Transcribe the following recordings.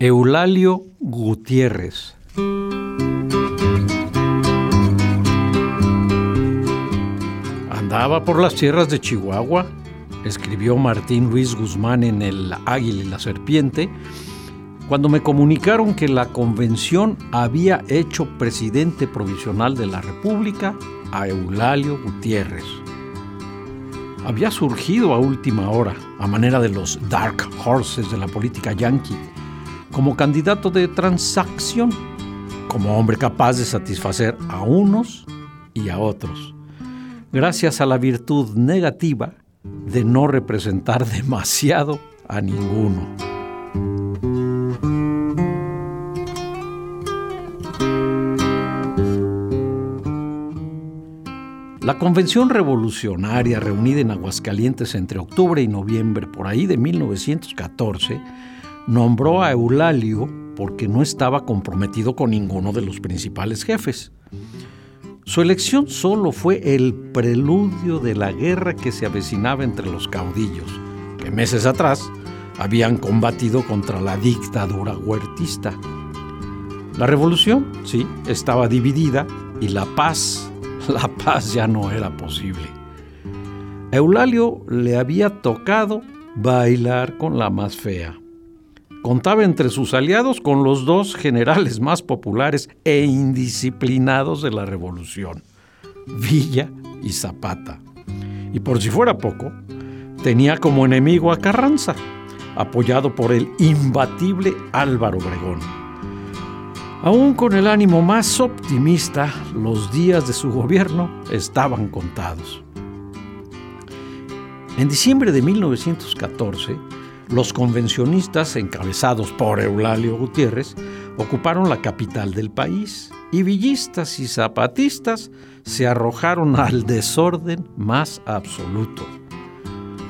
Eulalio Gutiérrez. Andaba por las tierras de Chihuahua, escribió Martín Luis Guzmán en El Águila y la Serpiente, cuando me comunicaron que la convención había hecho presidente provisional de la República a Eulalio Gutiérrez. Había surgido a última hora, a manera de los dark horses de la política yankee, como candidato de transacción, como hombre capaz de satisfacer a unos y a otros, gracias a la virtud negativa de no representar demasiado a ninguno. La Convención Revolucionaria reunida en Aguascalientes entre octubre y noviembre por ahí de 1914 nombró a Eulalio porque no estaba comprometido con ninguno de los principales jefes. Su elección solo fue el preludio de la guerra que se avecinaba entre los caudillos, que meses atrás habían combatido contra la dictadura huertista. La revolución, sí, estaba dividida y la paz, la paz ya no era posible. Eulalio le había tocado bailar con la más fea. Contaba entre sus aliados con los dos generales más populares e indisciplinados de la revolución, Villa y Zapata. Y por si fuera poco, tenía como enemigo a Carranza, apoyado por el imbatible Álvaro Obregón. Aún con el ánimo más optimista, los días de su gobierno estaban contados. En diciembre de 1914, los convencionistas, encabezados por Eulalio Gutiérrez, ocuparon la capital del país y villistas y zapatistas se arrojaron al desorden más absoluto.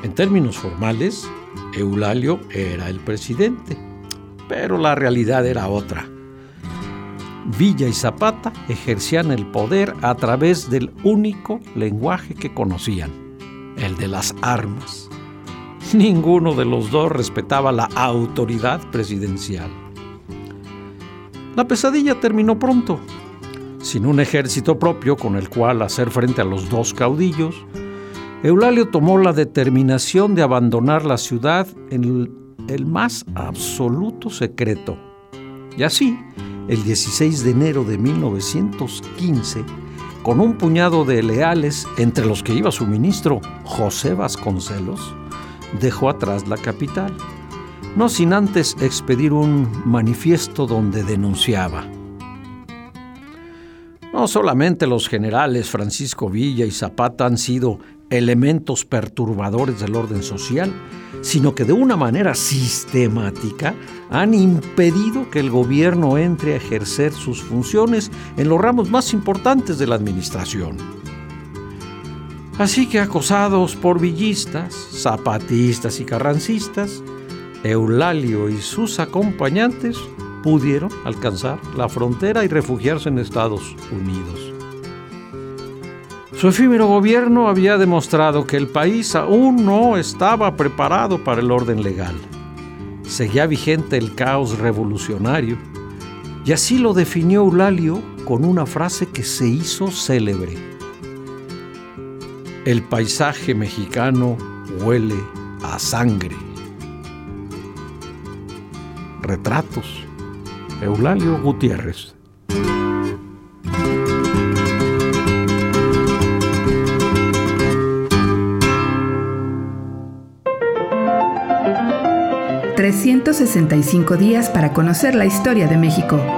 En términos formales, Eulalio era el presidente, pero la realidad era otra. Villa y Zapata ejercían el poder a través del único lenguaje que conocían, el de las armas. Ninguno de los dos respetaba la autoridad presidencial. La pesadilla terminó pronto. Sin un ejército propio con el cual hacer frente a los dos caudillos, Eulalio tomó la determinación de abandonar la ciudad en el más absoluto secreto. Y así, el 16 de enero de 1915, con un puñado de leales, entre los que iba su ministro José Vasconcelos, dejó atrás la capital, no sin antes expedir un manifiesto donde denunciaba. No solamente los generales Francisco Villa y Zapata han sido elementos perturbadores del orden social, sino que de una manera sistemática han impedido que el gobierno entre a ejercer sus funciones en los ramos más importantes de la administración. Así que acosados por villistas, zapatistas y carrancistas, Eulalio y sus acompañantes pudieron alcanzar la frontera y refugiarse en Estados Unidos. Su efímero gobierno había demostrado que el país aún no estaba preparado para el orden legal. Seguía vigente el caos revolucionario y así lo definió Eulalio con una frase que se hizo célebre el paisaje mexicano huele a sangre. Retratos. Eulalio Gutiérrez. ...365 días para conocer la historia de México.